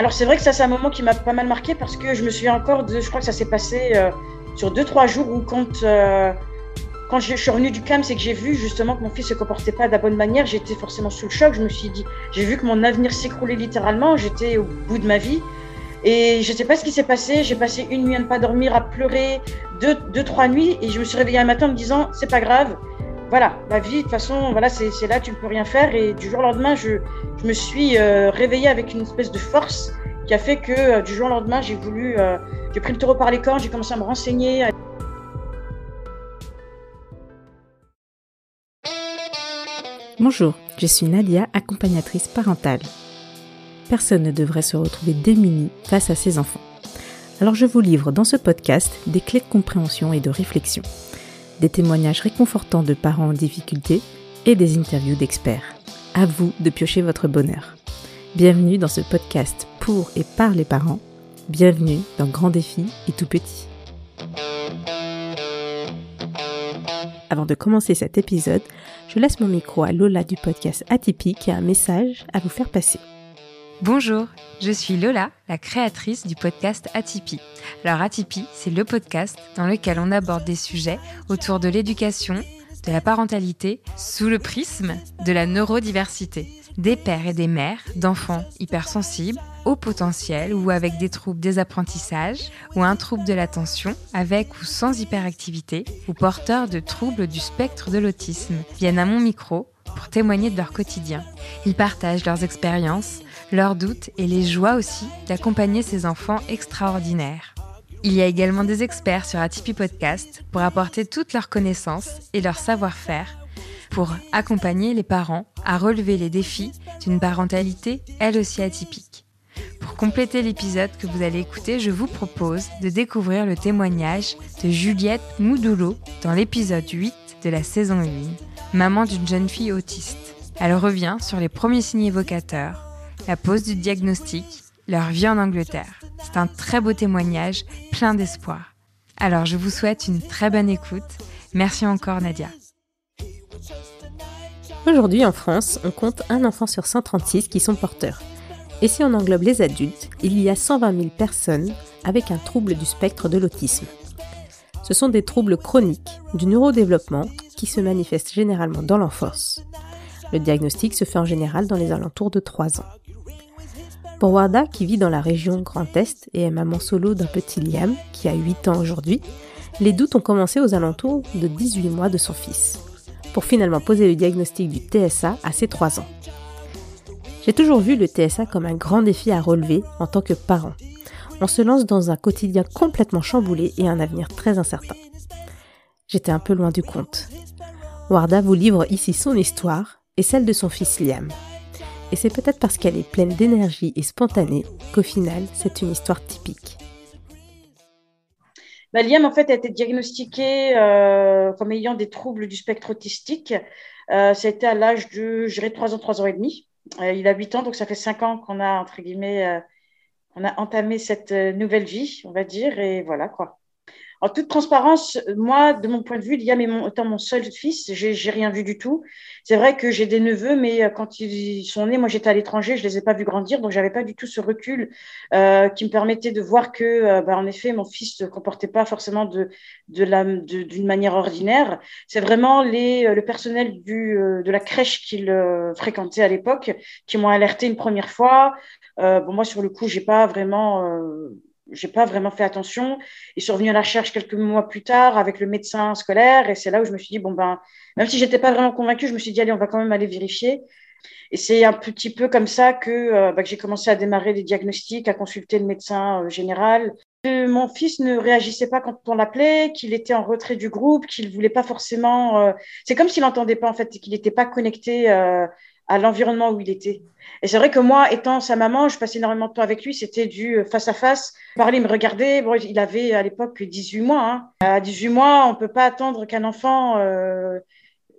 Alors c'est vrai que ça c'est un moment qui m'a pas mal marqué parce que je me souviens encore de, je crois que ça s'est passé euh, sur deux trois jours où quand euh, quand je, suis revenue du camp, c'est que j'ai vu justement que mon fils se comportait pas de la bonne manière. J'étais forcément sous le choc. Je me suis dit, j'ai vu que mon avenir s'écroulait littéralement. J'étais au bout de ma vie. Et je sais pas ce qui s'est passé. J'ai passé une nuit à ne pas dormir, à pleurer, deux, deux, trois nuits. Et je me suis réveillée un matin en me disant, c'est pas grave. Voilà, la vie, de toute façon, voilà, c'est là, tu ne peux rien faire. Et du jour au lendemain, je, je me suis euh, réveillée avec une espèce de force qui a fait que euh, du jour au lendemain, j'ai voulu, euh, j'ai pris le taureau par les cornes, j'ai commencé à me renseigner. Bonjour, je suis Nadia, accompagnatrice parentale. Personne ne devrait se retrouver démuni face à ses enfants. Alors je vous livre dans ce podcast des clés de compréhension et de réflexion, des témoignages réconfortants de parents en difficulté et des interviews d'experts. À vous de piocher votre bonheur. Bienvenue dans ce podcast pour et par les parents. Bienvenue dans Grand Défi et Tout Petit. Avant de commencer cet épisode, je laisse mon micro à Lola du podcast Atypique a un message à vous faire passer. Bonjour, je suis Lola, la créatrice du podcast Atypi. Alors Atypi, c'est le podcast dans lequel on aborde des sujets autour de l'éducation, de la parentalité, sous le prisme de la neurodiversité. Des pères et des mères d'enfants hypersensibles, au potentiel ou avec des troubles des apprentissages ou un trouble de l'attention avec ou sans hyperactivité ou porteurs de troubles du spectre de l'autisme viennent à mon micro pour témoigner de leur quotidien. Ils partagent leurs expériences, leurs doutes et les joies aussi d'accompagner ces enfants extraordinaires. Il y a également des experts sur Atypi Podcast pour apporter toutes leurs connaissances et leur savoir-faire pour accompagner les parents à relever les défis d'une parentalité elle aussi atypique. Pour compléter l'épisode que vous allez écouter, je vous propose de découvrir le témoignage de Juliette Moudoulot dans l'épisode 8 de la saison 1, maman d'une jeune fille autiste. Elle revient sur les premiers signes évocateurs, la pose du diagnostic, leur vie en Angleterre. C'est un très beau témoignage, plein d'espoir. Alors je vous souhaite une très bonne écoute. Merci encore Nadia. Aujourd'hui en France, on compte un enfant sur 136 qui sont porteurs. Et si on englobe les adultes, il y a 120 000 personnes avec un trouble du spectre de l'autisme. Ce sont des troubles chroniques du neurodéveloppement qui se manifestent généralement dans l'enfance. Le diagnostic se fait en général dans les alentours de 3 ans. Pour Warda, qui vit dans la région Grand Est et est maman solo d'un petit Liam, qui a 8 ans aujourd'hui, les doutes ont commencé aux alentours de 18 mois de son fils, pour finalement poser le diagnostic du TSA à ses 3 ans. J'ai toujours vu le TSA comme un grand défi à relever en tant que parent. On se lance dans un quotidien complètement chamboulé et un avenir très incertain. J'étais un peu loin du compte. Warda vous livre ici son histoire et celle de son fils Liam. Et c'est peut-être parce qu'elle est pleine d'énergie et spontanée qu'au final, c'est une histoire typique. Bah, Liam, en fait, a été diagnostiqué euh, comme ayant des troubles du spectre autistique. Euh, été à l'âge de, je dirais, 3 ans, 3 ans et demi. Euh, il a 8 ans, donc ça fait 5 ans qu'on a, entre guillemets, euh, on a entamé cette nouvelle vie, on va dire, et voilà quoi. En toute transparence, moi, de mon point de vue, Liam étant mon seul fils, j'ai rien vu du tout. C'est vrai que j'ai des neveux, mais euh, quand ils sont nés, moi j'étais à l'étranger, je les ai pas vus grandir, donc j'avais pas du tout ce recul euh, qui me permettait de voir que, euh, bah, en effet, mon fils se comportait pas forcément de de la d'une manière ordinaire. C'est vraiment les le personnel du de la crèche qu'il fréquentait à l'époque qui m'ont alerté une première fois. bon, moi sur le coup, j'ai pas vraiment j'ai pas vraiment fait attention. Ils sont revenus à la recherche quelques mois plus tard avec le médecin scolaire et c'est là où je me suis dit bon ben même si j'étais pas vraiment convaincue, je me suis dit allez on va quand même aller vérifier. Et c'est un petit peu comme ça que, euh, que j'ai commencé à démarrer les diagnostics, à consulter le médecin euh, général. Euh, mon fils ne réagissait pas quand on l'appelait, qu'il était en retrait du groupe, qu'il voulait pas forcément. C'est comme s'il n'entendait pas en fait, qu'il n'était pas connecté à l'environnement où il était. Et c'est vrai que moi, étant sa maman, je passais énormément de temps avec lui. C'était du face à face. Parler, me regardait. Bon, il avait à l'époque 18 mois. Hein. À 18 mois, on peut pas attendre qu'un enfant euh,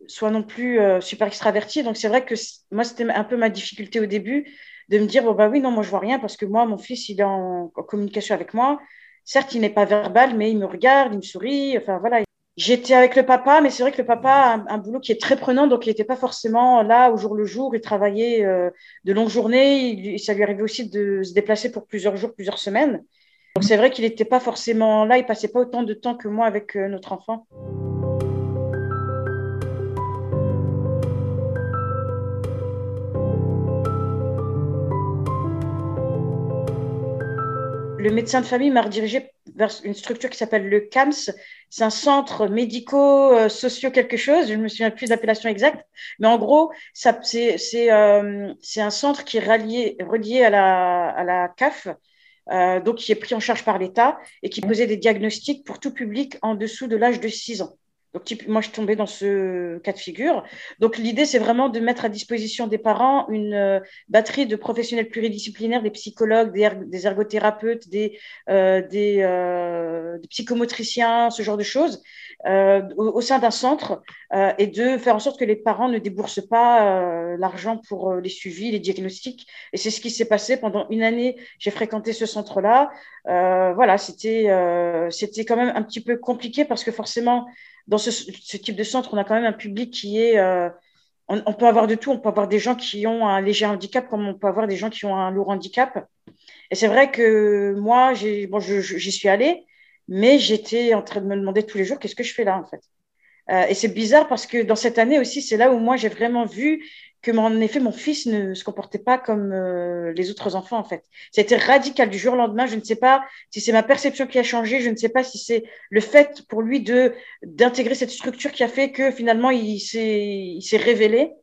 soit non plus euh, super extraverti. Donc c'est vrai que moi, c'était un peu ma difficulté au début de me dire bon bah oui non moi je vois rien parce que moi mon fils il est en, en communication avec moi. Certes, il n'est pas verbal, mais il me regarde, il me sourit. Enfin voilà. J'étais avec le papa, mais c'est vrai que le papa a un, boulot qui est très prenant, donc il n'était pas forcément là au jour le jour. Il travaillait euh, de longues journées. ça lui arrivait aussi de se déplacer pour plusieurs jours, plusieurs semaines. Donc c'est vrai qu'il n'était pas forcément là. Il passait pas autant de temps que moi avec euh, notre enfant. le médecin de famille m'a redirigé une structure qui s'appelle le CAMS. C'est un centre médico-socio quelque chose. Je ne me souviens plus de l'appellation exacte. Mais en gros, c'est euh, un centre qui est relié, relié à, la, à la CAF, euh, donc qui est pris en charge par l'État et qui posait des diagnostics pour tout public en dessous de l'âge de 6 ans. Donc, moi, je tombais dans ce cas de figure. Donc, l'idée, c'est vraiment de mettre à disposition des parents une euh, batterie de professionnels pluridisciplinaires, des psychologues, des, ergothérapeutes, des, euh, euh, des, psychomotriciens, ce genre de choses, au, sein d'un centre, et de faire en sorte que les parents ne déboursent pas l'argent pour les suivis, les diagnostics. Et c'est ce qui s'est passé pendant une année. J'ai fréquenté ce centre-là. voilà, c'était c'était quand même un petit peu compliqué parce que forcément, dans ce, type de centre, on a quand même un public qui est. Euh, on, peut avoir de tout. On peut avoir des gens qui ont un léger handicap, comme on peut avoir des gens qui ont un lourd handicap. Et c'est vrai que moi, j'y suis allée, mais j'étais en train de me demander tous les jours qu'est-ce que je fais là, en fait? Euh, et c'est bizarre parce que dans cette année aussi, c'est là où moi, j'ai vraiment vu que, en effet, mon fils ne se comportait pas comme euh, les autres enfants, en fait. C'était radical du jour au lendemain. Je ne sais pas si c'est ma perception qui a changé. Je ne sais pas si c'est le fait pour lui de d'intégrer cette structure qui a fait que finalement il s'est il s'est révélé.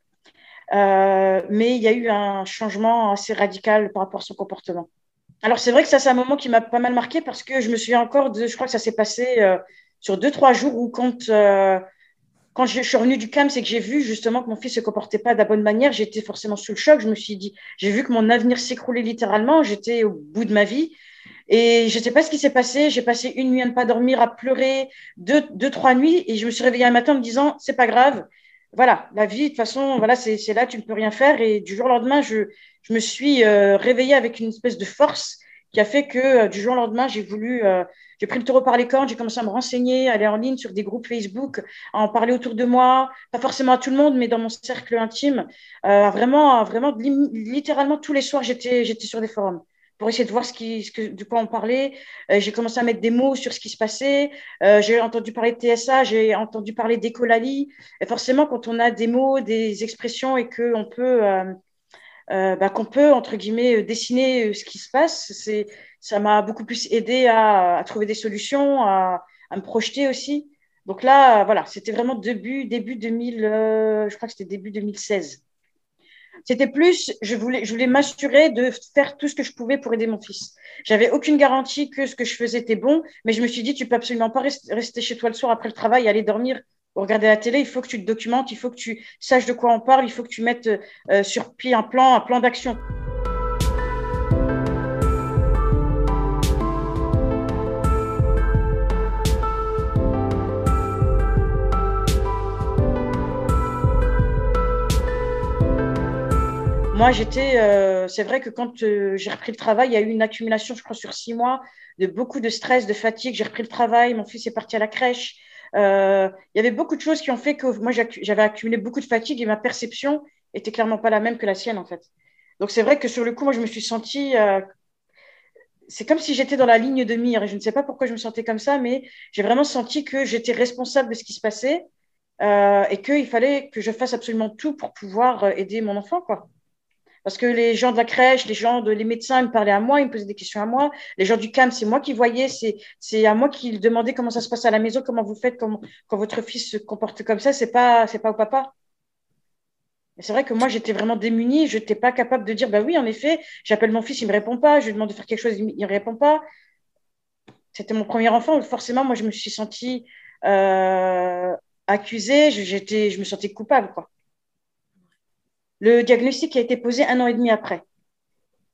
Euh, mais il y a eu un changement assez radical par rapport à son comportement. Alors c'est vrai que ça c'est un moment qui m'a pas mal marqué parce que je me souviens encore de, je crois que ça s'est passé euh, sur deux trois jours où quand quand je, suis revenue du CAM, c'est que j'ai vu justement que mon fils se comportait pas de la bonne manière. J'étais forcément sous le choc. Je me suis dit, j'ai vu que mon avenir s'écroulait littéralement. J'étais au bout de ma vie. Et je ne sais pas ce qui s'est passé. J'ai passé une nuit à ne pas dormir, à pleurer, deux, deux, trois nuits. Et je me suis réveillée un matin en me disant, c'est pas grave. Voilà, la vie, de toute façon, voilà, c'est là, tu ne peux rien faire. Et du jour au lendemain, je, je me suis euh, réveillée avec une espèce de force qui a fait que euh, du jour au lendemain, j'ai voulu euh, j'ai pris le taureau par les cornes, j'ai commencé à me renseigner, à aller en ligne sur des groupes Facebook, à en parler autour de moi, pas forcément à tout le monde, mais dans mon cercle intime. Euh, vraiment, vraiment, littéralement tous les soirs, j'étais, sur des forums pour essayer de voir ce qui, ce que, de quoi on parlait. Euh, j'ai commencé à mettre des mots sur ce qui se passait. Euh, j'ai entendu parler de TSA, j'ai entendu parler d'écolalie. Et forcément, quand on a des mots, des expressions et qu'on peut, euh, euh, bah, qu'on peut, entre guillemets, dessiner ce qui se passe, ça m'a beaucoup plus aidé à, trouver des solutions, à, me projeter aussi. Donc là, voilà, c'était vraiment début, début 2000, euh, je crois que c'était début 2016. C'était plus, je voulais, je voulais m'assurer de faire tout ce que je pouvais pour aider mon fils. J'avais aucune garantie que ce que je faisais était bon, mais je me suis dit, tu peux absolument pas rester chez toi le soir après le travail, aller dormir ou regarder la télé. Il faut que tu te documentes, il faut que tu saches de quoi on parle, il faut que tu mettes euh, sur pied un plan, un plan d'action. Moi, j'étais, euh, c'est vrai que quand euh, j'ai repris le travail, il y a eu une accumulation, je crois, sur six mois, de beaucoup de stress, de fatigue. J'ai repris le travail, mon fils est parti à la crèche. Euh, il y avait beaucoup de choses qui ont fait que moi, j'avais accumulé beaucoup de fatigue et ma perception était clairement pas la même que la sienne, en fait. Donc, c'est vrai que sur le coup, moi, je me suis sentie. c'est comme si j'étais dans la ligne de mire et je ne sais pas pourquoi je me sentais comme ça, mais j'ai vraiment senti que j'étais responsable de ce qui se passait et qu'il fallait que je fasse absolument tout pour pouvoir aider mon enfant, quoi. Parce que les gens de la crèche, les gens de les médecins me parlaient à moi, ils me posaient des questions à moi. Les gens du CAM, c'est moi qui voyais, c'est à moi qui demandais comment ça se passe à la maison, comment vous faites quand, votre fils se comporte comme ça, c'est pas c'est pas au papa. C'est vrai que moi, j'étais vraiment démunie. Je n'étais pas capable de dire, bah oui, en effet, j'appelle mon fils, il me répond pas. Je lui demande de faire quelque chose, il ne répond pas. C'était mon premier enfant. Forcément, moi, je me suis sentie euh, accusée. Je me sentais coupable, quoi. Le diagnostic a été posé un an et demi après.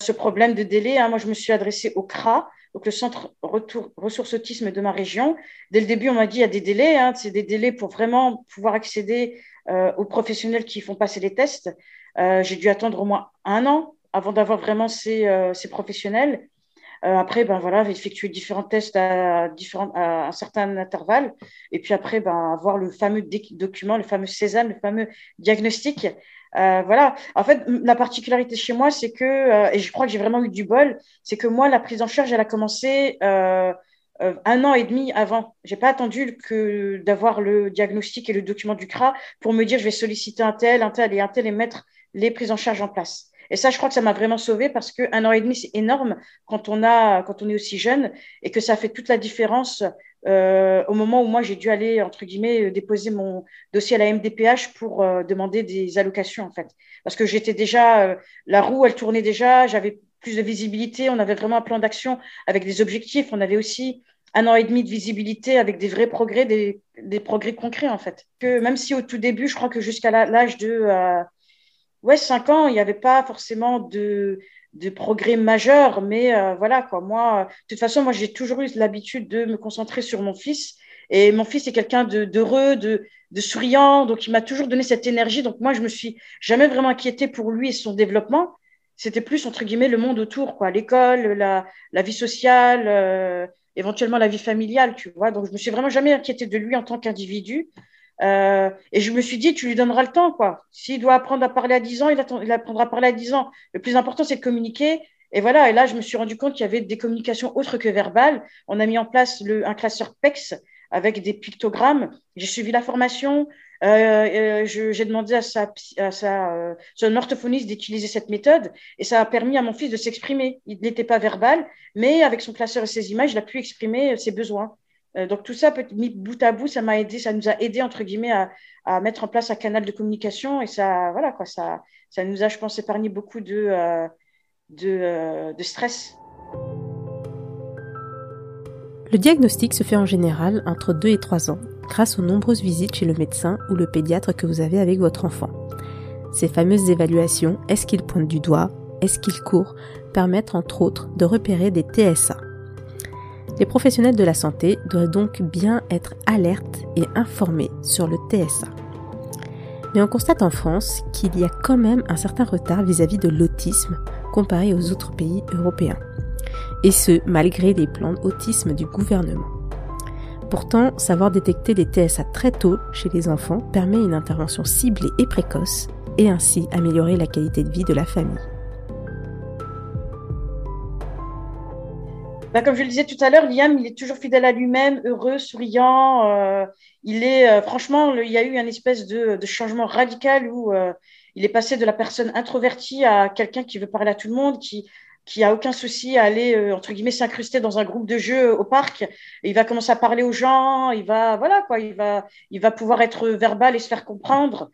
Ce problème de délai, hein, moi, je me suis adressée au CRA, donc le Centre Ressources Autisme de ma région. Dès le début, on m'a dit il y a des délais, hein, c'est des délais pour vraiment pouvoir accéder euh, aux professionnels qui font passer les tests. Euh, j'ai dû attendre au moins un an avant d'avoir vraiment ces, euh, professionnels. après, ben voilà, effectuer différents tests à, différents, un certain intervalle. Et puis après, ben, avoir le fameux document, le fameux César, le fameux diagnostic. Voilà. En fait, la particularité chez moi, c'est que, et je crois que j'ai vraiment eu du bol, c'est que moi, la prise en charge, elle a commencé euh, un an et demi avant. J'ai pas attendu que d'avoir le diagnostic et le document du CRA pour me dire je vais solliciter un tel, un tel et un tel et mettre les prises en charge en place. Et ça, je crois que ça m'a vraiment sauvé parce que un an et demi, c'est énorme quand on a, quand on est aussi jeune et que ça fait toute la différence euh, au moment où moi j'ai dû aller entre guillemets déposer mon dossier à la MDPH pour euh, demander des allocations en fait, parce que j'étais déjà la roue, elle tournait déjà, j'avais plus de visibilité. On avait vraiment un plan d'action avec des objectifs. On avait aussi un an et demi de visibilité avec des vrais progrès, des, progrès concrets en fait. Que même si au tout début, je crois que jusqu'à l'âge de euh, ouais, 5 ans, il n'y avait pas forcément de, de progrès majeurs, mais euh, voilà quoi. Moi, de toute façon, moi j'ai toujours eu l'habitude de me concentrer sur mon fils. Et mon fils est quelqu'un d'heureux, de, de, souriant, donc il m'a toujours donné cette énergie. Donc moi, je me suis jamais vraiment inquiétée pour lui et son développement c'était plus entre guillemets le monde autour, quoi, l'école, la, la, vie sociale, euh, éventuellement la vie familiale, tu vois. Donc je me suis vraiment jamais inquiétée de lui en tant qu'individu. Euh, et je me suis dit, tu lui donneras le temps, quoi. S'il doit apprendre à parler à 10 ans, il, il apprendra à parler à 10 ans. Le plus important, c'est de communiquer. Et voilà, et là, je me suis rendu compte qu'il y avait des communications autres que verbales. On a mis en place le, un classeur PEX avec des pictogrammes. J'ai suivi la formation. Euh, euh j'ai demandé à sa, à sa euh, son orthophoniste d'utiliser cette méthode et ça a permis à mon fils de s'exprimer. Il n'était pas verbal, mais avec son classeur et ses images, il a pu exprimer ses besoins. Euh, donc tout ça, mis bout à bout, ça m'a aidé, ça nous a aidé entre guillemets à, mettre en place un canal de communication et ça, voilà quoi, ça, ça nous a, je pense, épargné beaucoup de, de, de stress. Le diagnostic se fait en général entre 2 et 3 ans, grâce aux nombreuses visites chez le médecin ou le pédiatre que vous avez avec votre enfant. Ces fameuses évaluations, est-ce qu'il pointe du doigt, est-ce qu'il court, permettent entre autres de repérer des TSA. Les professionnels de la santé doivent donc bien être alertes et informés sur le TSA. Mais on constate en France qu'il y a quand même un certain retard vis-à-vis de l'autisme comparé aux autres pays européens et ce, malgré les plans d'autisme du gouvernement. Pourtant, savoir détecter les TSA très tôt chez les enfants permet une intervention ciblée et précoce, et ainsi améliorer la qualité de vie de la famille. Bah, comme je le disais tout à l'heure, Liam, il est toujours fidèle à lui-même, heureux, souriant. Euh, il est, euh, franchement, il y a eu un espèce de, changement radical où euh, il est passé de la personne introvertie à quelqu'un qui veut parler à tout le monde, qui qui a aucun souci à aller euh, entre guillemets s'incruster dans un groupe de jeux au parc. Et il va commencer à parler aux gens. Il va voilà quoi. Il va il va pouvoir être verbal et se faire comprendre.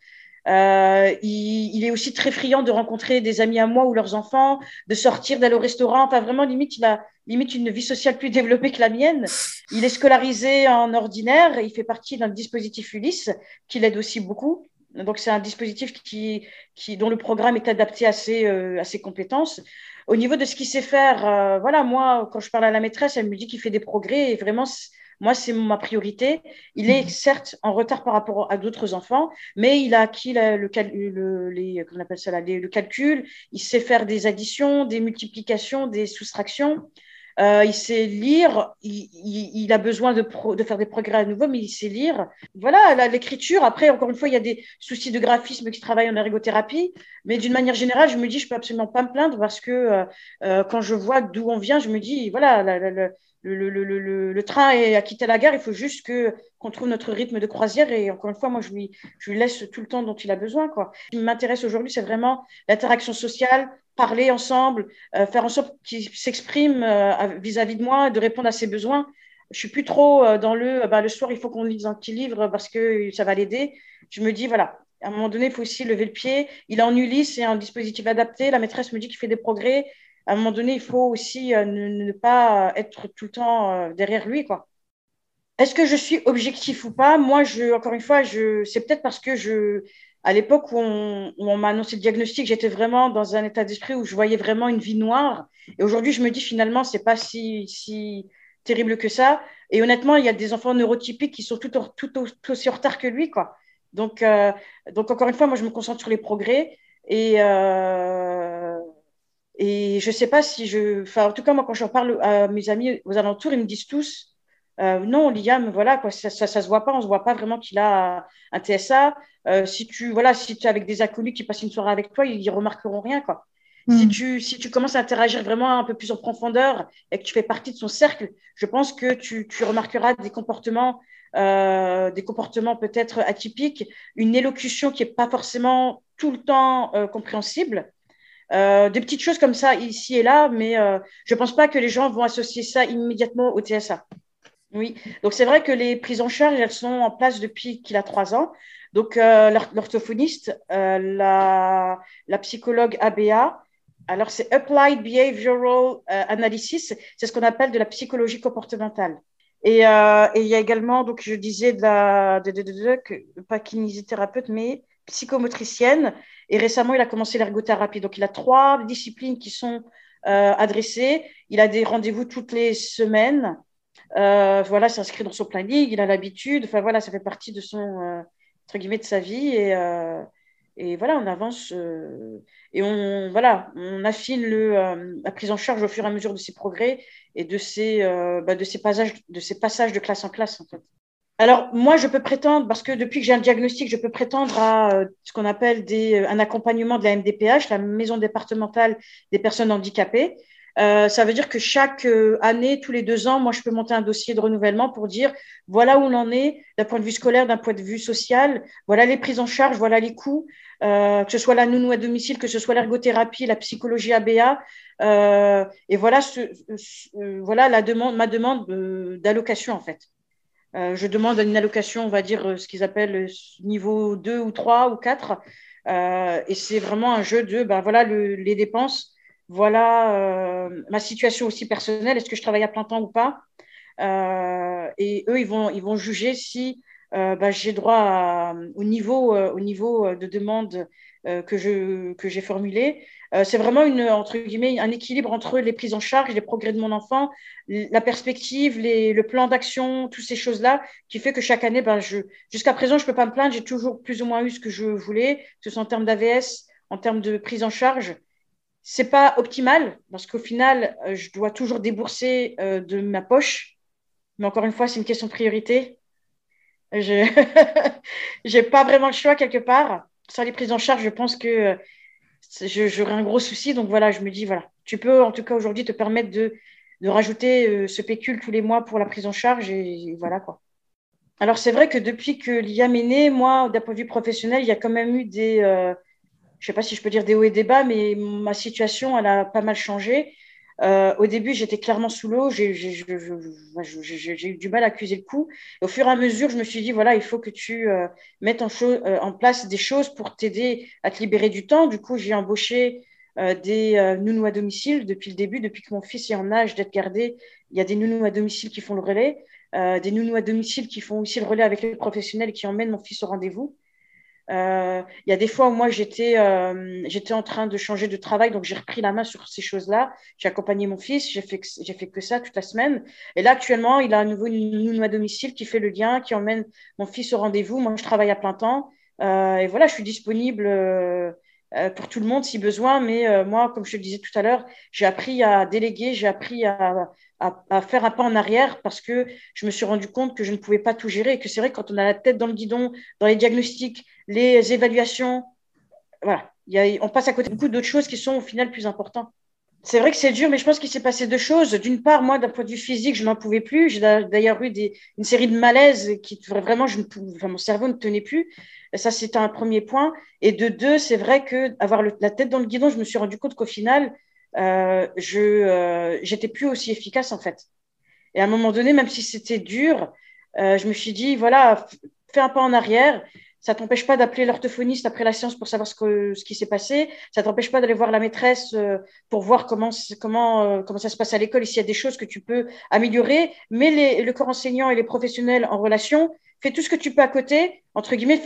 Euh, il, il, est aussi très friand de rencontrer des amis à moi ou leurs enfants, de sortir, d'aller au restaurant. Enfin, vraiment, limite, il a limite une vie sociale plus développée que la mienne. Il est scolarisé en ordinaire et il fait partie d'un dispositif Ulysse qui l'aide aussi beaucoup. Donc, c'est un dispositif qui, qui, dont le programme est adapté à ses, euh, à ses compétences. Au niveau de ce qu'il sait faire, euh, voilà, moi, quand je parle à la maîtresse, elle me dit qu'il fait des progrès et vraiment, moi, c'est ma priorité. Il est mhm. certes en retard par rapport à d'autres enfants, mais il a acquis le, le, les, on appelle ça, le calcul. Il sait faire des additions, des multiplications, des soustractions. Euh, il sait lire, il, il, a besoin de, de, faire des progrès à nouveau, mais il sait lire. Voilà, l'écriture. Après, encore une fois, il y a des soucis de graphisme qui travaillent en ergothérapie, mais d'une manière générale, je me dis, je peux absolument pas me plaindre parce que euh, euh quand je vois d'où on vient, je me dis, voilà, la, la, le, le, le, le, train a quitté la gare, il faut juste que qu'on trouve notre rythme de croisière et encore une fois, moi je lui, je lui laisse tout le temps dont il a besoin. Quoi. Ce qui m'intéresse aujourd'hui, c'est vraiment l'interaction sociale, parler ensemble, euh, faire en sorte qu'il s'exprime euh, vis-à-vis de moi, de répondre à ses besoins. Je suis plus trop euh, dans le bah, le soir, il faut qu'on lise un petit livre parce que ça va l'aider. Je me dis, voilà, à un moment donné, il faut aussi lever le pied. Il est en Ulysse, c'est un dispositif adapté. La maîtresse me dit qu'il fait des progrès à un moment donné, il faut aussi euh, ne, pas être tout le temps euh, derrière lui, quoi. Est-ce que je suis objectif ou pas? Moi, je, encore une fois, je, c'est peut-être parce que je, à l'époque où on, m'a annoncé le diagnostic, j'étais vraiment dans un état d'esprit où je voyais vraiment une vie noire. Et aujourd'hui, je me dis finalement, c'est pas si, si terrible que ça. Et honnêtement, il y a des enfants neurotypiques qui sont tout, aussi en retard que lui, quoi. Donc, euh, donc encore une fois, moi, je me concentre sur les progrès et et je ne sais pas si je. Enfin, en tout cas, moi, quand j'en parle à mes amis aux alentours, ils me disent tous euh, non, Liam, voilà, quoi, ça, ça, se voit pas, on ne se voit pas vraiment qu'il a un TSA. Euh, si tu voilà, si tu es avec des inconnus qui passent une soirée avec toi, ils, ne remarqueront rien, quoi. Si, hmm. tu, si tu commences à interagir vraiment un peu plus en profondeur et que tu fais partie de son cercle, je pense que tu, tu remarqueras des comportements, euh, des comportements peut-être atypiques, une élocution qui n'est pas forcément tout le temps compréhensible. Des petites choses comme ça ici et là, mais je ne pense pas que les gens vont associer ça immédiatement au TSA. Oui, donc c'est vrai que les prises en charge, elles sont en place depuis qu'il a trois ans. Donc euh, l'orthophoniste, euh, la, psychologue ABA, alors c'est Applied Behavioral euh, Analysis, c'est ce qu'on appelle de la psychologie comportementale. Et, et, il y a également, donc je disais, de la, de, de, de, pas kinésithérapeute, mais psychomotricienne. Et récemment, il a commencé l'ergothérapie. Donc il a trois disciplines qui sont adressées. Il a des rendez-vous toutes les semaines. Euh, voilà, c'est dans son planning, il a l'habitude. Enfin voilà, ça fait partie de son euh, entre guillemets de sa vie et, euh, voilà, on avance et on voilà, on affine la prise en charge au fur et à mesure de ses progrès et de ses bah, de ses passages de ses passages de classe en classe en fait. Alors moi, je peux prétendre parce que depuis que j'ai un diagnostic, je peux prétendre à ce qu'on appelle des, un accompagnement de la MDPH, la maison départementale des personnes handicapées. Euh, ça veut dire que chaque euh, année, tous les deux ans, moi, je peux monter un dossier de renouvellement pour dire voilà où on en est d'un point de vue scolaire, d'un point de vue social, voilà les prises en charge, voilà les coûts, euh, que ce soit la nounou à domicile, que ce soit l'ergothérapie, la psychologie ABA. et voilà, ma demande d'allocation, en fait. Je demande une allocation, on va dire, ce qu'ils appellent niveau 2 ou 3 ou 4. et c'est vraiment un jeu de, ben voilà, le, les dépenses. Voilà euh, ma situation aussi personnelle, est-ce que je travaille à plein temps ou pas? Euh, Et eux, ils vont, ils vont juger si euh, bah, j'ai droit au, niveau, au niveau de demande que, je, que j'ai formulé. c'est vraiment une, entre guillemets, un équilibre entre les prises en charge, les progrès de mon enfant, la perspective, les, le plan d'action, toutes ces choses-là, qui fait que chaque année, ben, je, jusqu'à présent, je peux pas me plaindre, j'ai toujours plus ou moins eu ce que je voulais, que ce soit en termes d'AVS, en termes de prise en charge c'est pas optimal parce qu'au final, euh, je dois toujours débourser euh, de ma poche. Mais encore une fois, c'est une question de priorité. Je n'ai pas vraiment le choix quelque part. Sans les prises en charge, je pense que euh, j'aurais un gros souci. Donc voilà, je me dis, voilà, tu peux en tout cas aujourd'hui te permettre de, de rajouter ce pécule tous les mois pour la prise en charge et, voilà quoi. Alors c'est vrai que depuis que l'IAM est né, moi, d'un point de vue professionnel, il y a quand même eu des, je sais pas si je peux dire des hauts et des bas, mais ma situation, elle a pas mal changé. Euh, au début, j'étais clairement sous l'eau, j'ai eu du mal à accuser le coup. au fur et à mesure, je me suis dit, voilà, il faut que tu euh, mettes en, euh, en, place des choses pour t'aider à te libérer du temps. Du coup, j'ai embauché des nounous à domicile depuis le début, depuis que mon fils est en âge d'être gardé. Il y a des nounous à domicile qui font le relais, des nounous à domicile qui font aussi le relais avec les professionnels qui emmènent mon fils au rendez-vous. Euh, il y a des fois où moi j'étais euh, j'étais en train de changer de travail, donc j'ai repris la main sur ces choses-là. J'ai accompagné mon fils, j'ai fait j'ai fait que ça toute la semaine. Et là actuellement, il a un nouveau nounou à domicile qui fait le lien, qui emmène mon fils au rendez-vous. Moi, je travaille à plein temps. Euh, et voilà, je suis disponible euh, pour tout le monde si besoin. Mais euh, moi, comme je le disais tout à l'heure, j'ai appris à déléguer, j'ai appris à, faire un pas en arrière parce que je me suis rendu compte que je ne pouvais pas tout gérer et que c'est vrai quand on a la tête dans le guidon, dans les diagnostics, les évaluations, voilà, y a, on passe à côté beaucoup d'autres choses qui sont au final plus importantes. C'est vrai que c'est dur, mais je pense qu'il s'est passé deux choses. D'une part, moi, d'un point de vue physique, je n'en pouvais plus. J'ai d'ailleurs eu une série de malaises qui vraiment, je ne mon cerveau ne tenait plus. Ça, c'était un premier point. Et de deux, c'est vrai que avoir la tête dans le guidon, je me suis rendu compte qu'au final, euh, je euh, j'étais plus aussi efficace en fait. Et à un moment donné, même si c'était dur, euh, je me suis dit voilà, fais un pas en arrière. Ça t'empêche pas d'appeler l'orthophoniste après la séance pour savoir ce, que, ce qui s'est passé. Ça t'empêche pas d'aller voir la maîtresse euh, pour voir comment comment euh, comment ça se passe à l'école. S'il y a des choses que tu peux améliorer, mais le corps enseignant et les professionnels en relation, fais tout ce que tu peux à côté. Entre guillemets,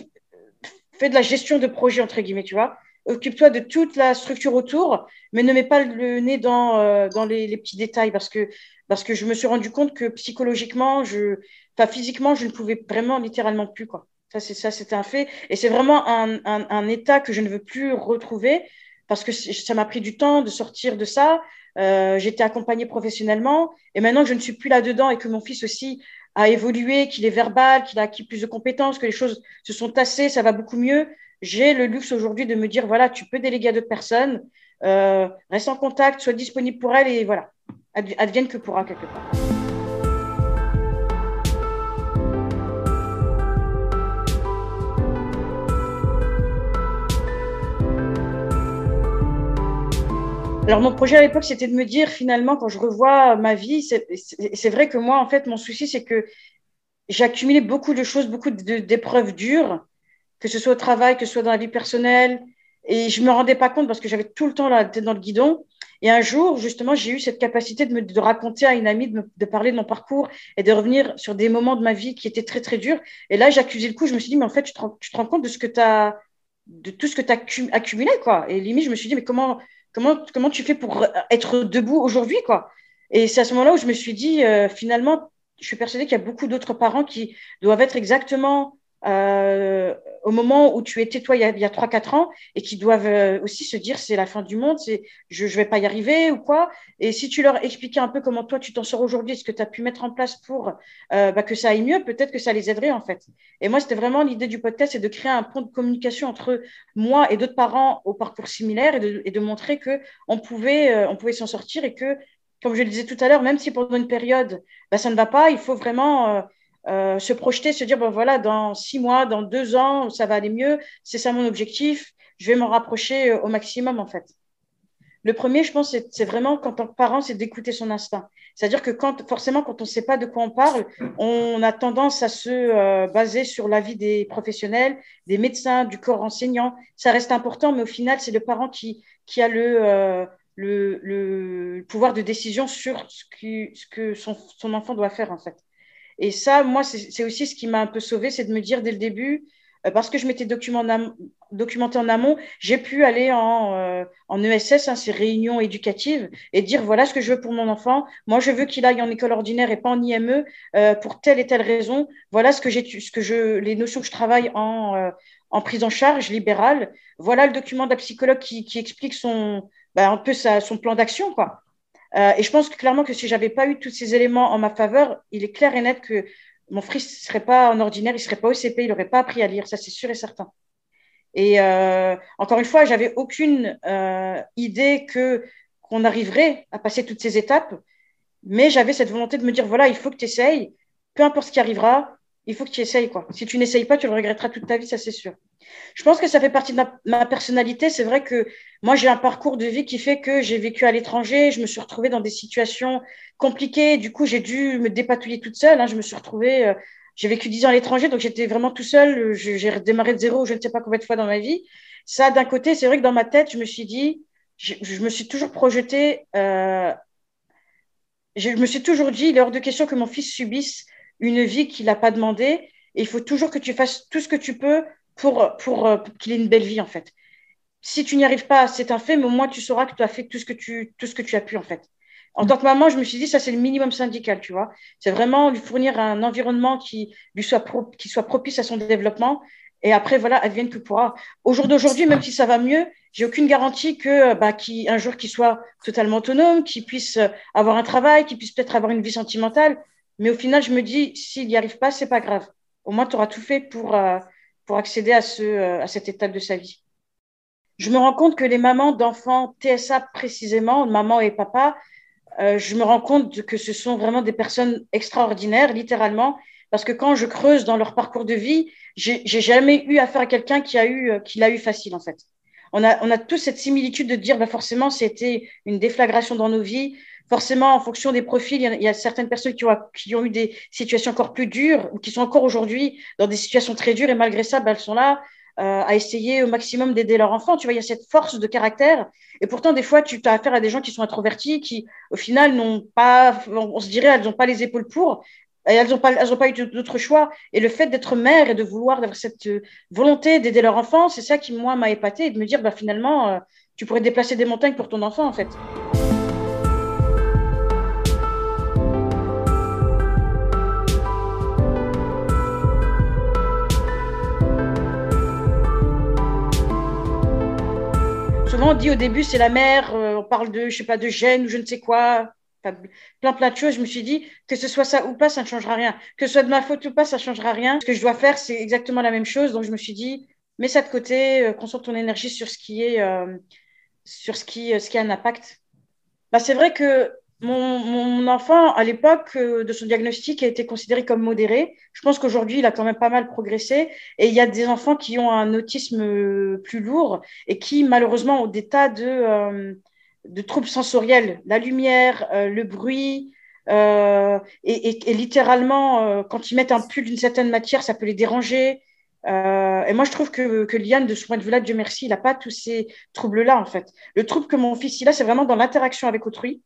fais de la gestion de projet entre guillemets, tu vois occupe-toi de toute la structure autour, mais ne mets pas le nez dans, euh, dans les, les, petits détails parce que, parce que je me suis rendu compte que psychologiquement, je, enfin, physiquement, je ne pouvais vraiment littéralement plus. Quoi. Ça, c'est un fait. Et c'est vraiment un, état que je ne veux plus retrouver. parce que ça m'a pris du temps de sortir de ça. Euh, J'étais accompagnée professionnellement. Et maintenant que je ne suis plus là-dedans et que mon fils aussi a évolué, qu'il est verbal, qu'il a acquis plus de compétences, que les choses se sont tassées, ça va beaucoup mieux, j'ai le luxe aujourd'hui de me dire, voilà, tu peux déléguer à d'autres personnes, euh, reste en contact, sois disponible pour elle et voilà, advienne que pourra quelque part. Alors mon projet à l'époque, c'était de me dire finalement, quand je revois ma vie, c'est vrai que moi, en fait, mon souci, c'est que j'ai accumulé beaucoup de choses, beaucoup d'épreuves dures, que ce soit au travail, que ce soit dans la vie personnelle, et je me rendais pas compte parce que j'avais tout le temps la tête dans le guidon. Et un jour, justement, j'ai eu cette capacité de me de raconter à une amie, de, parler de mon parcours et de revenir sur des moments de ma vie qui étaient très, très durs. Et là, accusé le coup. Je me suis dit, mais en fait, tu te rends, tu te rends compte de ce que tu as, de tout ce que tu as accumulé, quoi. Et limite, je me suis dit, mais comment, Comment, comment tu fais pour être debout aujourd'hui, quoi? Et c'est à ce moment-là où je me suis dit, euh, finalement, je suis persuadée qu'il y a beaucoup d'autres parents qui doivent être exactement euh, au moment où tu étais toi il y a, a 3-4 ans et qui doivent euh, aussi se dire c'est la fin du monde, c'est je ne vais pas y arriver ou quoi. Et si tu leur expliquais un peu comment toi tu t'en sors aujourd'hui, ce que tu as pu mettre en place pour euh, bah, que ça aille mieux, peut-être que ça les aiderait en fait. Et moi, c'était vraiment l'idée du podcast, c'est de créer un pont de communication entre moi et d'autres parents au parcours similaire et de, et de montrer que on pouvait, on pouvait s'en sortir et que, comme je le disais tout à l'heure, même si pendant une période, bah, ça ne va pas, il faut vraiment euh, se projeter, se dire, bon voilà, dans six mois, dans deux ans, ça va aller mieux, c'est ça mon objectif, je vais m'en rapprocher euh, au maximum en fait. Le premier, je pense, c'est vraiment quand on parent, c'est d'écouter son instinct. C'est-à-dire que quand, forcément, quand on ne sait pas de quoi on parle, on a tendance à se euh, baser sur l'avis des professionnels, des médecins, du corps enseignant. Ça reste important, mais au final, c'est le parent qui, qui a le, le, le, pouvoir de décision sur ce, ce que son enfant doit faire, en fait. Et ça, moi, c'est aussi ce qui m'a un peu sauvé, c'est de me dire dès le début, euh, parce que je m'étais documenté en amont, j'ai pu aller en, euh, en ESS, hein, ces réunions éducatives, et dire voilà ce que je veux pour mon enfant. Moi, je veux qu'il aille en école ordinaire et pas en IME euh, pour telle et telle raison. Voilà ce que j'ai, ce que je, les notions que je travaille en, en prise en charge libérale. Voilà le document d'un psychologue qui, qui explique son, ben, un peu sa, son plan d'action, quoi. Euh, et je pense clairement que si j'avais pas eu tous ces éléments en ma faveur, il est clair et net que mon fils ne serait pas en ordinaire, il serait pas au CP, il n'aurait pas appris à lire, ça c'est sûr et certain. Et euh, encore une fois, j'avais aucune euh, idée qu'on arriverait à passer toutes ces étapes, mais j'avais cette volonté de me dire voilà, il faut que tu essayes, peu importe ce qui arrivera, il faut que tu essayes quoi. Si tu n'essayes pas, tu le regretteras toute ta vie, ça c'est sûr. Je pense que ça fait partie de ma, personnalité. C'est vrai que moi, j'ai un parcours de vie qui fait que j'ai vécu à l'étranger. Je me suis retrouvée dans des situations compliquées. Du coup, j'ai dû me dépatouiller toute seule. Hein. Je me suis retrouvée, euh, j'ai vécu dix ans à l'étranger, donc j'étais vraiment tout seul. J'ai redémarré de zéro, je ne sais pas combien de fois dans ma vie. Ça, d'un côté, c'est vrai que dans ma tête, je me suis dit, je, me suis toujours projetée, euh, je me suis toujours dit, il est hors de question que mon fils subisse une vie qu'il n'a pas demandé. Et il faut toujours que tu fasses tout ce que tu peux pour, pour, euh, qu'il ait une belle vie, en fait. Si tu n'y arrives pas, c'est un fait, mais au moins tu sauras que tu as fait tout ce que tu, tout ce que tu as pu, en fait. En mm. tant que maman, je me suis dit, ça, c'est le minimum syndical, tu vois. C'est vraiment lui fournir un environnement qui lui soit, qui soit propice à son développement. Et après, voilà, advienne que pourra. Au jour d'aujourd'hui, même si ça va mieux, j'ai aucune garantie que, bah, qui, un jour qu'il soit totalement autonome, qu'il puisse euh, avoir un travail, qu'il puisse peut-être avoir une vie sentimentale. Mais au final, je me dis, s'il n'y arrive pas, c'est pas grave. Au moins, tu auras tout fait pour, euh, pour accéder à, ce, euh, à cette étape de sa vie. Je me rends compte que les mamans d'enfants TSA précisément, maman et papa, euh, je me rends compte que ce sont vraiment des personnes extraordinaires, littéralement, parce que quand je creuse dans leur parcours de vie, j'ai jamais eu affaire à quelqu'un qui a eu, euh, qui l'a eu facile en fait. On a, on a tous cette similitude de dire, bah forcément, c'était une déflagration dans nos vies forcément, en fonction des profils, il y, a, certaines personnes qui ont, eu des situations encore plus dures ou qui sont encore aujourd'hui dans des situations très dures et malgré ça, ben, elles sont là euh, à essayer au maximum d'aider leur enfant. Tu vois, il y a cette force de caractère. Et pourtant, des fois, tu as affaire à des gens qui sont introvertis, qui, au final, n'ont pas, on se dirait, elles n'ont pas les épaules pour. Et elles n'ont pas, elles pas eu d'autre choix. Et le fait d'être mère et de vouloir, d'avoir cette volonté d'aider leur enfant, c'est ça qui, moi, m'a épaté et de me dire, bah, finalement, euh, tu pourrais déplacer des montagnes pour ton enfant, en fait. Dit au début, c'est la mère, on parle de, je sais pas, de gènes ou je ne sais quoi, plein plein de choses. Je me suis dit que ce soit ça ou pas, ça ne changera rien. Que ce soit de ma faute ou pas, ça ne changera rien. Ce que je dois faire, c'est exactement la même chose. Donc je me suis dit, mets ça de côté, concentre ton énergie sur ce qui est, sur ce qui, ce qui a un impact. Bah, c'est vrai que mon, enfant, à l'époque euh, de son diagnostic, a été considéré comme modéré. Je pense qu'aujourd'hui, il a quand même pas mal progressé. Et il y a des enfants qui ont un autisme euh, plus lourd et qui, malheureusement, ont des tas de, euh, de troubles sensoriels. La lumière, le bruit. Et, littéralement, quand ils mettent un pull d'une certaine matière, ça peut les déranger. et moi, je trouve que, Liane, de ce point de vue-là, Dieu merci, il n'a pas tous ces troubles-là, en fait. Le trouble que mon fils il a, c'est vraiment dans l'interaction avec autrui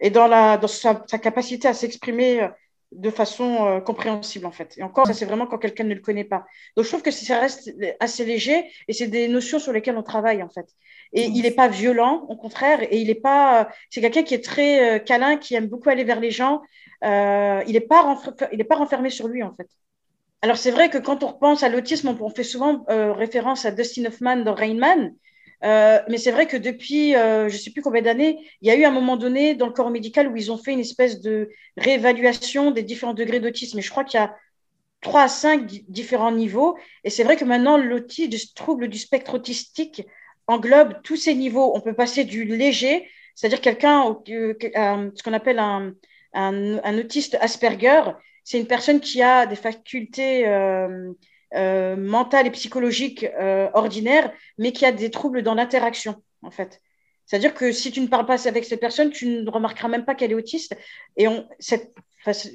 et dans, la, dans sa, capacité à s'exprimer euh, de façon euh, compréhensible en fait. Et encore, ça c'est vraiment quand quelqu'un ne le connaît pas. Donc je trouve que ça reste assez léger et c'est des notions sur lesquelles on travaille en fait. Et il n'est pas violent, au contraire, et il n'est pas. C'est quelqu'un qui est très euh, câlin, qui aime beaucoup aller vers les gens. il n'est pas, il pas renfermé sur lui en fait. Alors c'est vrai que quand on repense à l'autisme, on, fait souvent référence à Dustin Hoffman dans Rain Man, euh, mais c'est vrai que depuis, euh, je ne sais plus combien d'années, il y a eu un moment donné dans le corps médical où ils ont fait une espèce de réévaluation des différents degrés d'autisme. Et je crois qu'il y a trois à cinq différents niveaux. Et c'est vrai que maintenant, l'autisme, le trouble du spectre autistique englobe tous ces niveaux. On peut passer du léger, c'est-à-dire quelqu'un, euh, ce qu'on appelle un, autiste Asperger, c'est une personne qui a des facultés euh, mentale et psychologique euh, ordinaire, mais qui a des troubles dans l'interaction, en fait. C'est-à-dire que si tu ne parles pas avec cette personne, tu ne remarqueras même pas qu'elle est autiste. Et on, cette,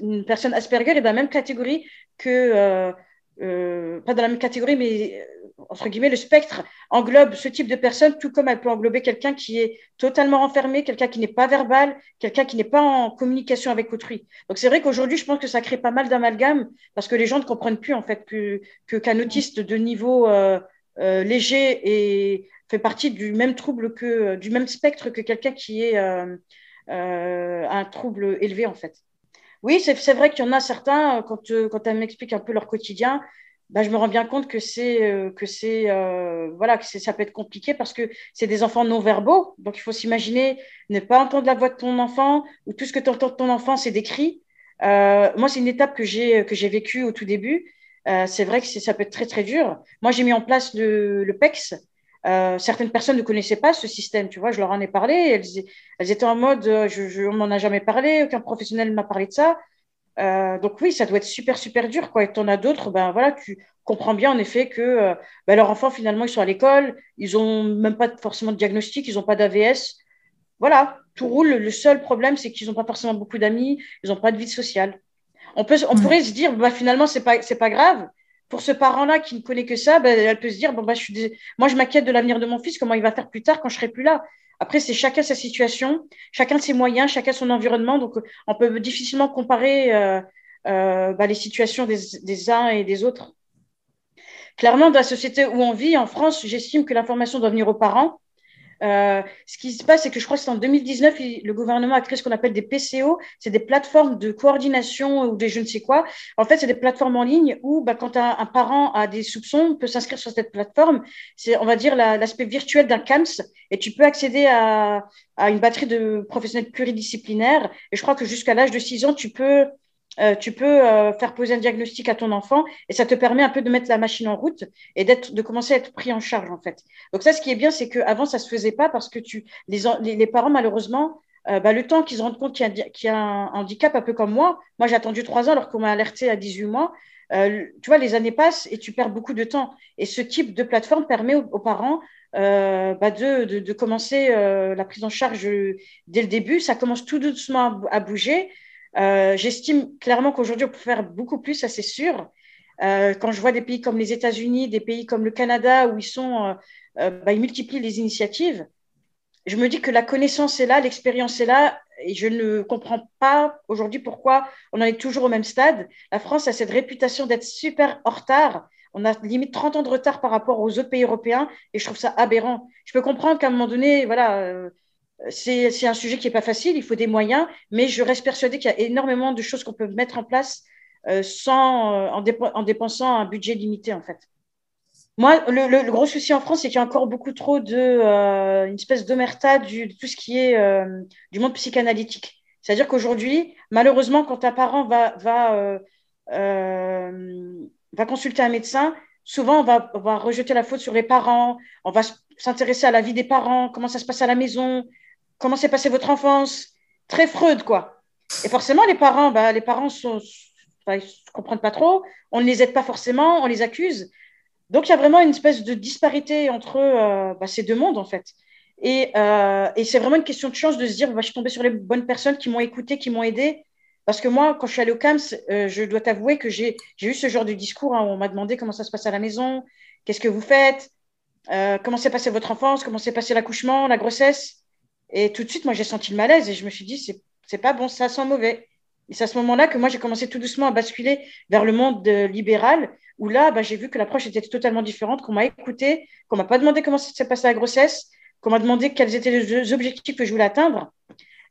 une personne Asperger est dans la même catégorie que, euh, euh pas dans la même catégorie, mais entre guillemets, le spectre englobe ce type de personne, tout comme elle peut englober quelqu'un qui est totalement enfermé, quelqu'un qui n'est pas verbal, quelqu'un qui n'est pas en communication avec autrui. Donc c'est vrai qu'aujourd'hui, je pense que ça crée pas mal d'amalgames parce que les gens ne comprennent plus en fait que qu'un autiste de niveau euh, euh, léger fait partie du même trouble que du même spectre que quelqu'un qui est euh, un trouble élevé en fait. Oui, c'est vrai qu'il y en a certains, quand, quand elle m'explique un peu leur quotidien, bah, je me rends bien compte que c'est euh, que c'est euh, voilà que ça peut être compliqué parce que c'est des enfants non verbaux. Donc il faut s'imaginer ne pas entendre la voix de ton enfant ou tout ce que tu entends de ton enfant c'est des cris. Euh, moi c'est une étape que j'ai que j'ai vécue au tout début. C'est vrai que ça peut être très très dur. Moi j'ai mis en place le, le PEX certaines personnes ne connaissaient pas ce système tu vois je leur en ai parlé. Elles, elles étaient en mode je, je on m'en a jamais parlé aucun professionnel m'a parlé de ça euh, donc oui, ça doit être super, super dur. Quoi. Et tu en as d'autres, ben voilà, tu comprends bien en effet que euh, ben, leurs enfants, finalement, ils sont à l'école, ils n'ont même pas forcément de diagnostic, ils n'ont pas d'AVS. Voilà, tout roule. Le seul problème, c'est qu'ils n'ont pas forcément beaucoup d'amis, ils n'ont pas de vie sociale. On, peut, on pourrait se dire, bah, finalement, ce n'est pas, pas grave. Pour ce parent-là qui ne connaît que ça, ben, elle peut se dire, bon, bah, je suis moi, je m'inquiète de l'avenir de mon fils, comment il va faire plus tard quand je serai plus là? Après, c'est chacun sa situation, chacun ses moyens, chacun son environnement. Donc, on peut difficilement comparer euh, euh, bah, les situations des, uns et des autres. Clairement, dans la société où on vit, en France, j'estime que l'information doit venir aux parents. Euh, ce qui se passe, c'est que je crois que c'est en 2019, le gouvernement a créé ce qu'on appelle des PCO, c'est des plateformes de coordination ou des je ne sais quoi. En fait, c'est des plateformes en ligne où, bah, quand un, parent a des soupçons, peut s'inscrire sur cette plateforme. C'est, on va dire, l'aspect virtuel d'un CAMS, et tu peux accéder à, à une batterie de professionnels pluridisciplinaires. Et je crois que jusqu'à l'âge de 6 ans, tu peux euh, tu peux euh, faire poser un diagnostic à ton enfant et ça te permet un peu de mettre la machine en route et d'être, de commencer à être pris en charge en fait. Donc ça, ce qui est bien, c'est qu'avant ça se faisait pas parce que tu, les, les, parents malheureusement, euh, bah, le temps qu'ils se rendent compte qu'il y, a, un handicap, un peu comme moi, moi j'ai attendu trois ans alors qu'on m'a alerté à 18 mois. tu vois, les années passent et tu perds beaucoup de temps. Et ce type de plateforme permet aux, parents bah, de, de, de, commencer la prise en charge dès le début. Ça commence tout doucement à bouger. Euh, j'estime clairement qu'aujourd'hui, on peut faire beaucoup plus, ça c'est sûr. Euh, quand je vois des pays comme les États-Unis, des pays comme le Canada, où ils sont, euh, bah, ils multiplient les initiatives, je me dis que la connaissance est là, l'expérience est là, et je ne comprends pas aujourd'hui pourquoi on en est toujours au même stade. La France a cette réputation d'être super en retard. On a limite 30 ans de retard par rapport aux autres pays européens, et je trouve ça aberrant. Je peux comprendre qu'à un moment donné, voilà c'est un sujet qui n'est pas facile, il faut des moyens, mais je reste persuadée qu'il y a énormément de choses qu'on peut mettre en place euh, sans, euh, en, dépensant un budget limité, en fait. Moi, le, gros souci en France, c'est qu'il y a encore beaucoup trop de euh, espèce d'omerta de tout ce qui est du monde psychanalytique. C'est-à-dire qu'aujourd'hui, malheureusement, quand un parent va, consulter un médecin, souvent on va rejeter la faute sur les parents, on va s'intéresser à la vie des parents, comment ça se passe à la maison, comment s'est passée votre enfance? Très Freud, quoi. Et forcément, les parents, bah, les parents sont, ne comprennent pas trop, on ne les aide pas forcément, on les accuse. Donc, il y a vraiment une espèce de disparité entre euh, bah, ces deux mondes, en fait. Euh, et, c'est vraiment une question de chance de se dire, bah, je suis tombée sur les bonnes personnes qui m'ont écouté, qui m'ont aidé. Parce que moi, quand je suis allée au CAMS, euh, je dois t'avouer que j'ai eu ce genre de discours. Hein, où on m'a demandé comment ça se passe à la maison, qu'est-ce que vous faites, comment s'est passé votre enfance, comment s'est passé l'accouchement, la grossesse. Et tout de suite, moi, j'ai senti le malaise et je me suis dit, c'est pas bon, ça sent mauvais. Et c'est à ce moment-là que moi, j'ai commencé tout doucement à basculer vers le monde libéral où là, bah, j'ai vu que l'approche était totalement différente, qu'on m'a écouté, qu'on m'a pas demandé comment s'est passée la grossesse, qu'on m'a demandé quels étaient les objectifs que je voulais atteindre.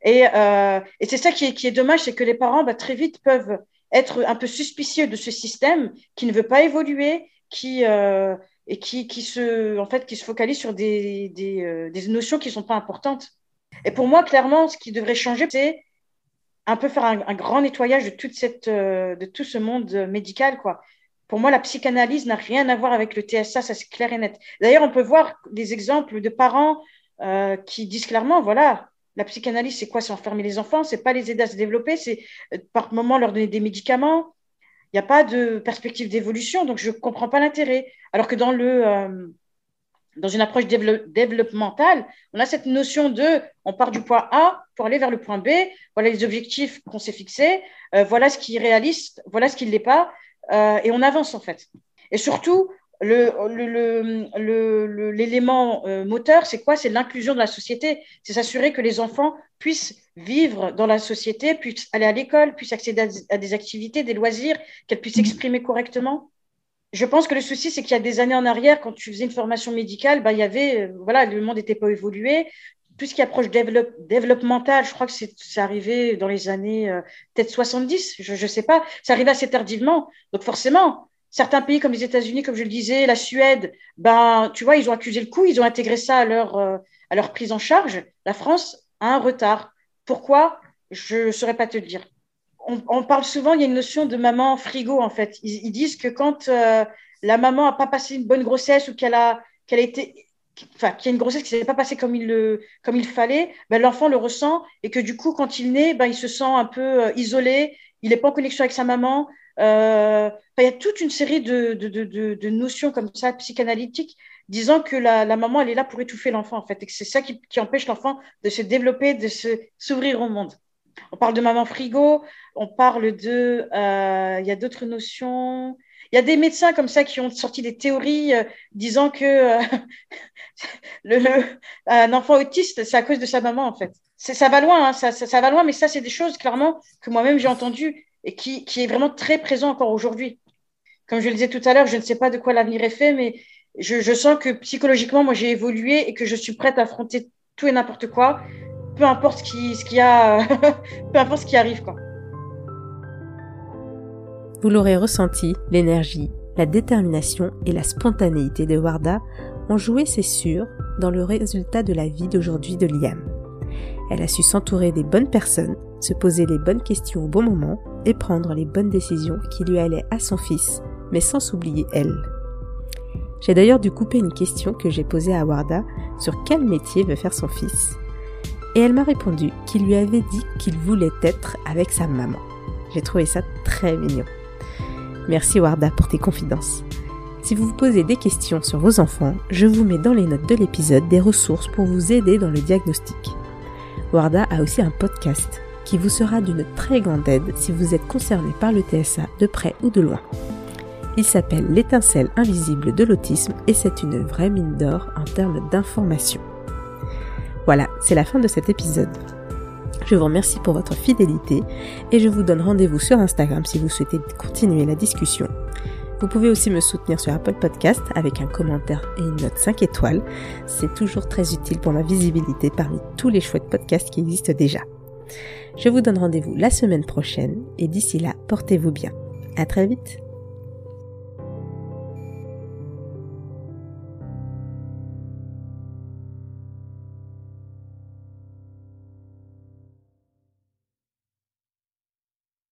Et, euh, et c'est ça qui est, qui est dommage, c'est que les parents bah, très vite peuvent être un peu suspicieux de ce système qui ne veut pas évoluer, qui euh, et qui, qui se en fait qui se focalise sur des, des, euh, des notions qui sont pas importantes. Et pour moi, clairement, ce qui devrait changer, c'est un peu faire un, grand nettoyage de toute cette euh, de tout ce monde médical, quoi. Pour moi, la psychanalyse n'a rien à voir avec le TSA, ça c'est clair et net. D'ailleurs, on peut voir des exemples de parents euh, qui disent clairement, voilà, la psychanalyse, c'est quoi? C'est enfermer les enfants, c'est pas les aider à se développer, c'est euh, par moment leur donner des médicaments. Il n'y a pas de perspective d'évolution, donc je ne comprends pas l'intérêt. Alors que dans, le, dans une approche développementale, on a cette notion de on part du point A pour aller vers le point B, voilà les objectifs qu'on s'est fixés, voilà ce qui est réaliste, voilà ce qui ne l'est pas, euh, et on avance en fait. Et surtout, l'élément euh, moteur, c'est quoi? C'est l'inclusion de la société. C'est s'assurer que les enfants puissent vivre dans la société, puissent aller à l'école, puissent accéder à, des activités, des loisirs, qu'elles puissent s'exprimer correctement. Je pense que le souci, c'est qu'il y a des années en arrière, quand tu faisais une formation médicale, bah, il y avait, euh, voilà, le monde n'était pas évolué tout ce qui approche développe, développemental, je crois que c'est arrivé dans les années euh, peut-être 70, je ne sais pas, c'est arrivé assez tardivement. Donc forcément, certains pays comme les États-Unis, comme je le disais, la Suède, ben, tu vois, ils ont accusé le coup, ils ont intégré ça à leur, euh, à leur prise en charge. La France a un retard. Pourquoi? Je ne saurais pas te le dire. On, parle souvent, il y a une notion de maman frigo, en fait. Ils, disent que quand euh, la maman n'a pas passé une bonne grossesse ou qu'elle a, qu'elle a été enfin, qu'il y a une grossesse qui ne s'est pas passée comme il, le, comme il fallait, ben, l'enfant le ressent et que du coup, quand il naît, ben, il se sent un peu euh, isolé, il n'est pas en connexion avec sa maman. Euh, il y a toute une série de, de, de, de, notions comme ça, psychanalytiques, disant que la, la maman, elle est là pour étouffer l'enfant, en fait, et que c'est ça qui, qui empêche l'enfant de se développer, de s'ouvrir au monde. On parle de maman frigo, on parle de... Euh, il y a d'autres notions. Il y a des médecins comme ça qui ont sorti des théories euh, disant que euh, un enfant autiste, c'est à cause de sa maman, en fait. Ça va loin, hein, ça, va loin, mais ça, c'est des choses, clairement, que moi-même j'ai entendues et qui, est vraiment très présent encore aujourd'hui. Comme je le disais tout à l'heure, je ne sais pas de quoi l'avenir est fait, mais je sens que psychologiquement, moi, j'ai évolué et que je suis prête à affronter tout et n'importe quoi, peu importe ce qui, ce qui a, peu importe ce qui arrive, quoi. Vous l'aurez ressenti, l'énergie, la détermination et la spontanéité de Warda ont joué, c'est sûr, dans le résultat de la vie d'aujourd'hui de Liam. Elle a su s'entourer des bonnes personnes, se poser les bonnes questions au bon moment et prendre les bonnes décisions qui lui allaient à son fils, mais sans s'oublier elle. J'ai d'ailleurs dû couper une question que j'ai posée à Warda sur quel métier veut faire son fils. Et elle m'a répondu qu'il lui avait dit qu'il voulait être avec sa maman. J'ai trouvé ça très mignon. Merci Warda pour tes confidences. Si vous vous posez des questions sur vos enfants, je vous mets dans les notes de l'épisode des ressources pour vous aider dans le diagnostic. Warda a aussi un podcast qui vous sera d'une très grande aide si vous êtes concerné par le TSA de près ou de loin. Il s'appelle L'étincelle invisible de l'autisme et c'est une vraie mine d'or en termes d'information. Voilà, c'est la fin de cet épisode. Je vous remercie pour votre fidélité et je vous donne rendez-vous sur Instagram si vous souhaitez continuer la discussion. Vous pouvez aussi me soutenir sur Apple Podcast avec un commentaire et une note 5 étoiles. C'est toujours très utile pour ma visibilité parmi tous les chouettes podcasts qui existent déjà. Je vous donne rendez-vous la semaine prochaine et d'ici là, portez-vous bien. À très vite.